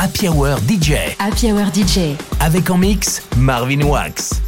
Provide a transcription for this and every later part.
Happy Hour DJ. Happy Hour DJ. Avec en mix Marvin Wax.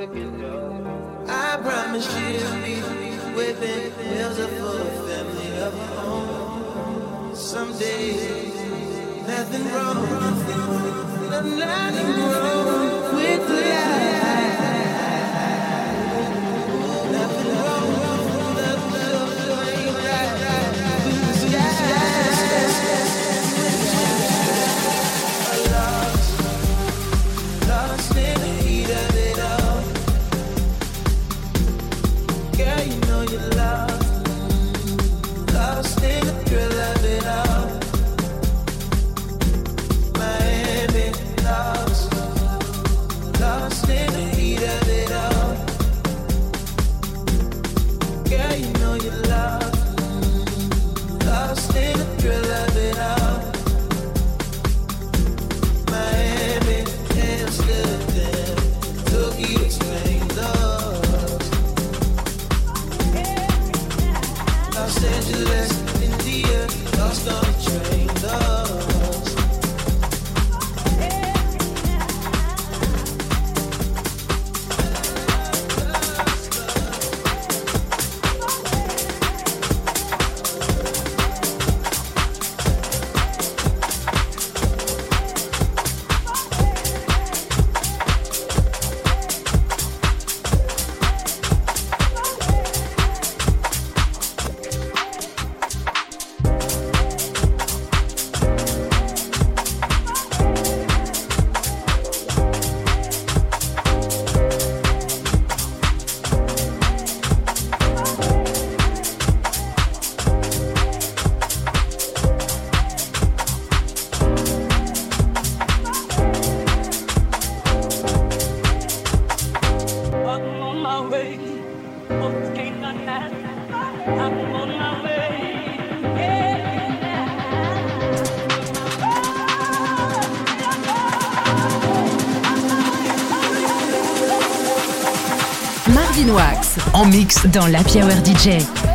I promise you'll be whipping meals up for a family of her own. Someday, nothing wrong, nothing, wrong with the. Dans la Hour DJ.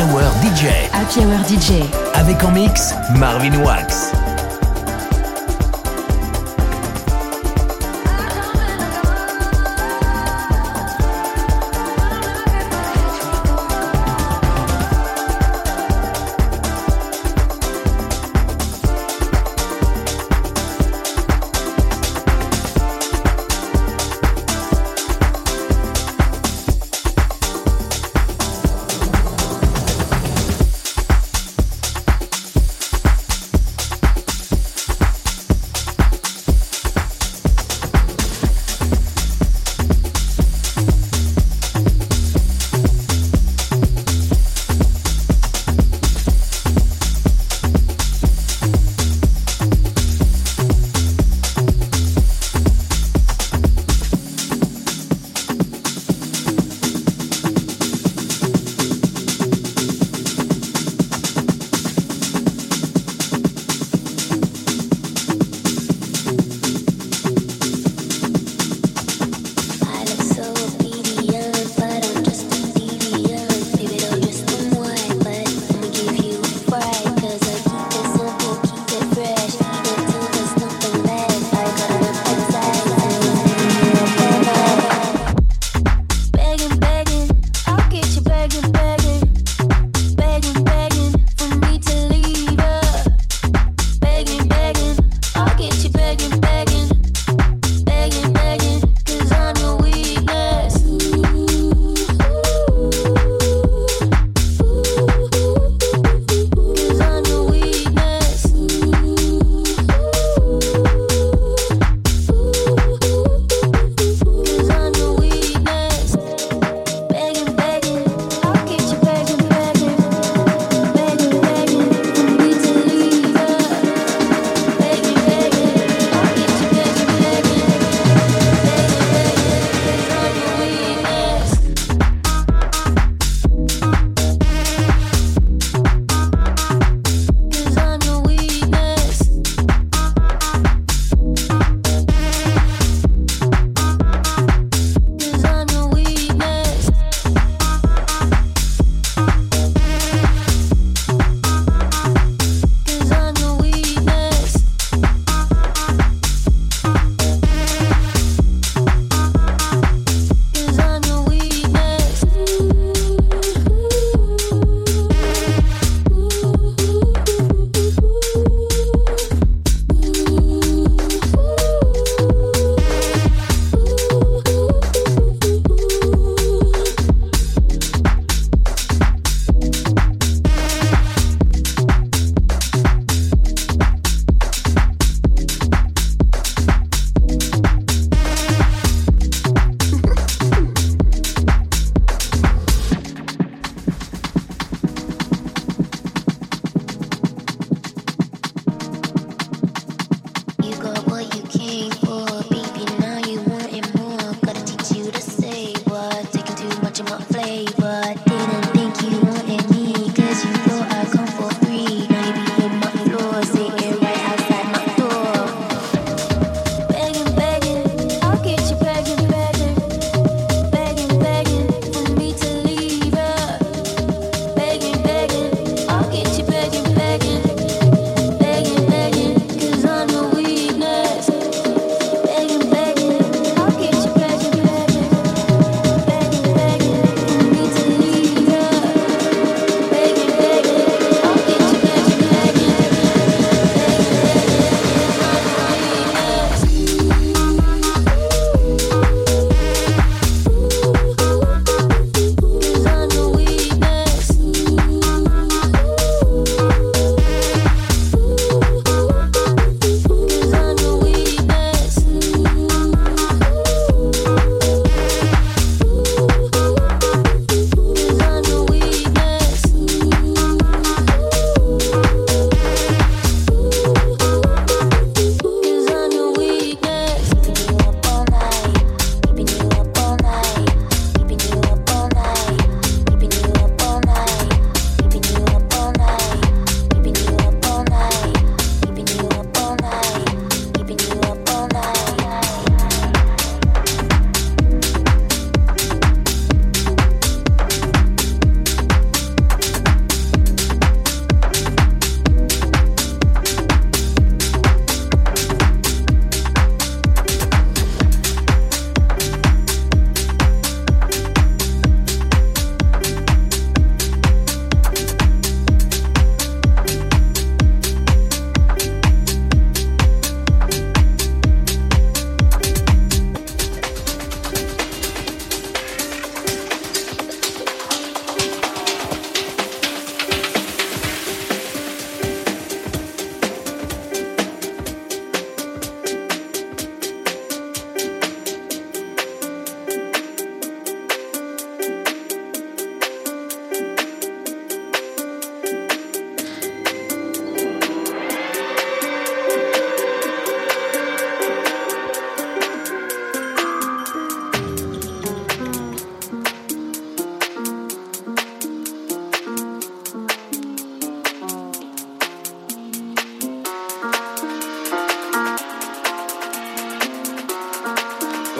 Happy Hour DJ. Happy Hour DJ. Avec en mix Marvin Wax.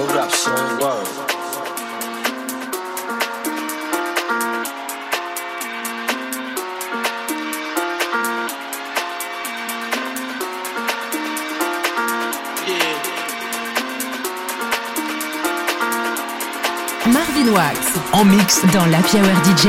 Hold up, son. Word. Marvin Wax en mix dans la Power DJ.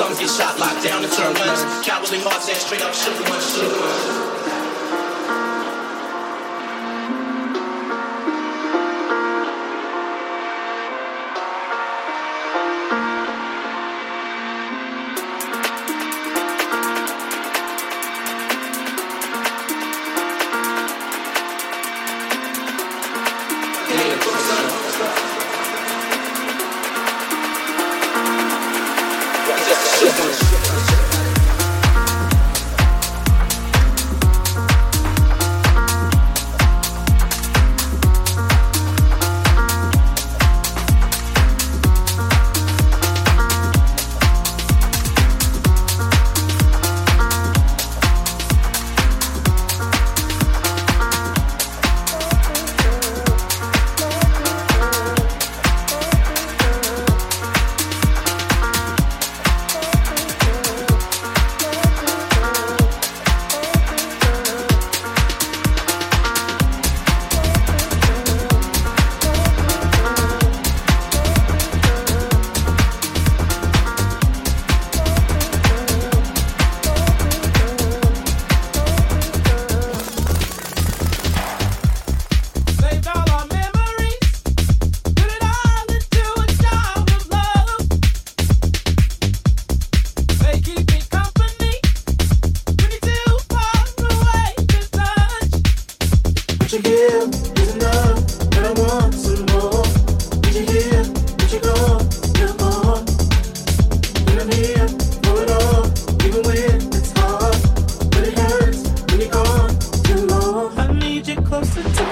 Some get shot, locked down, and turned guns. Cowardly hearts that straight up shook ones, shook ones. closer to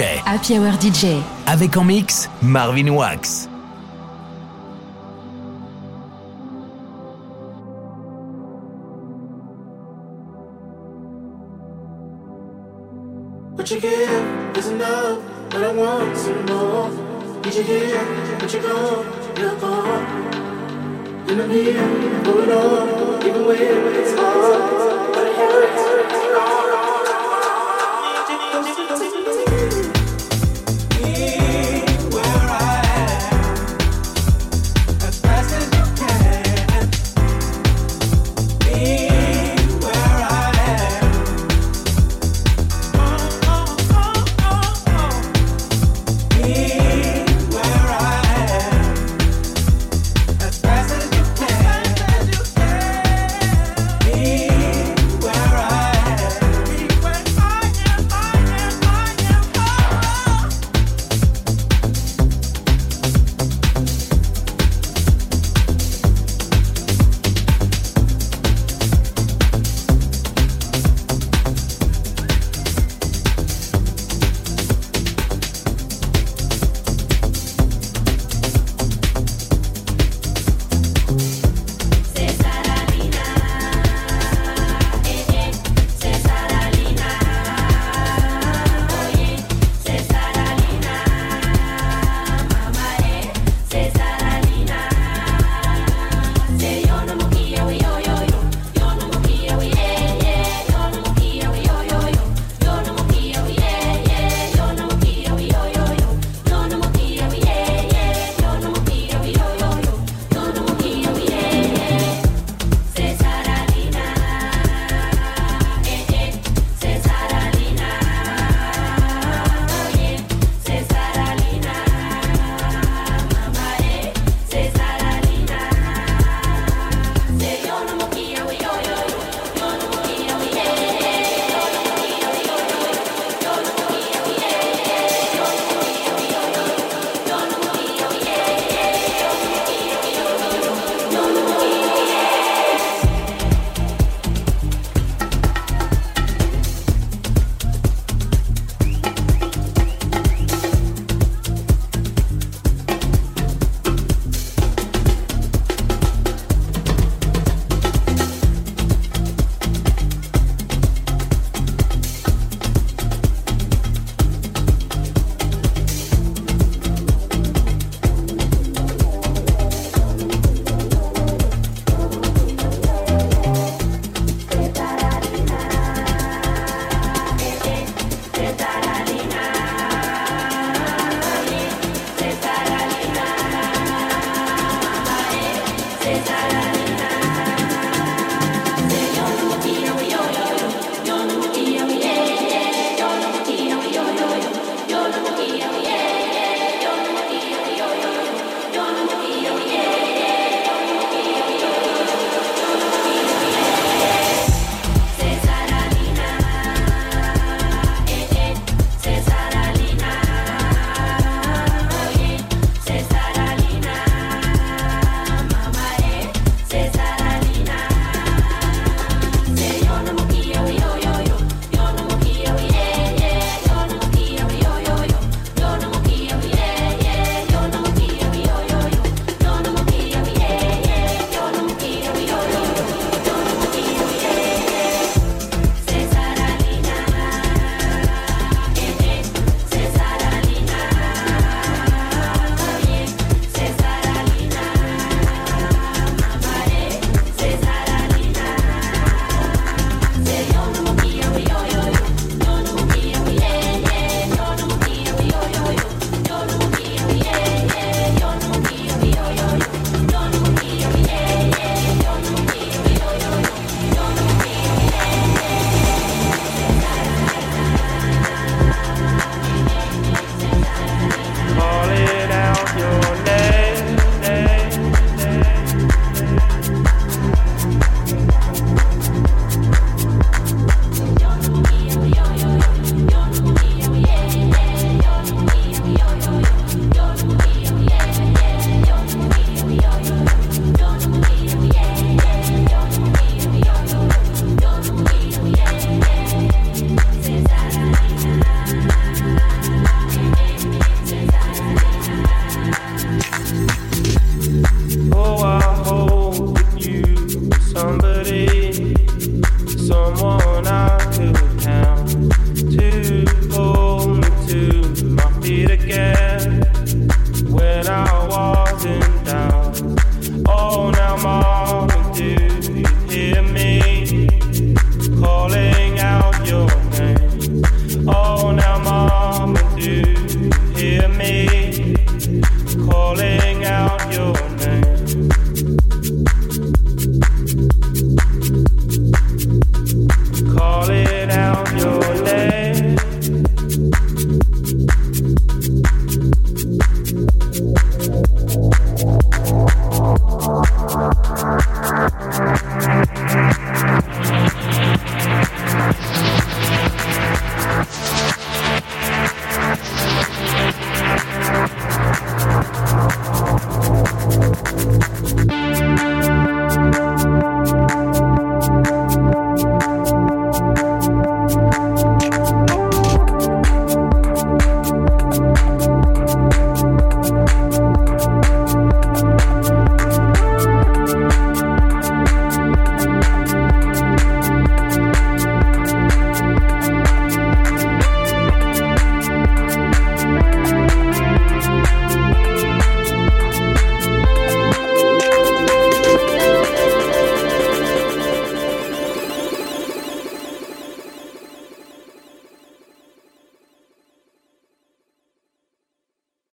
Happy Hour DJ. Avec en mix Marvin Wax. What you give is enough, but I want some more. Did you hear? What you gone? You're gone. And I'm here, hold on, even when it's hard. But it hurts.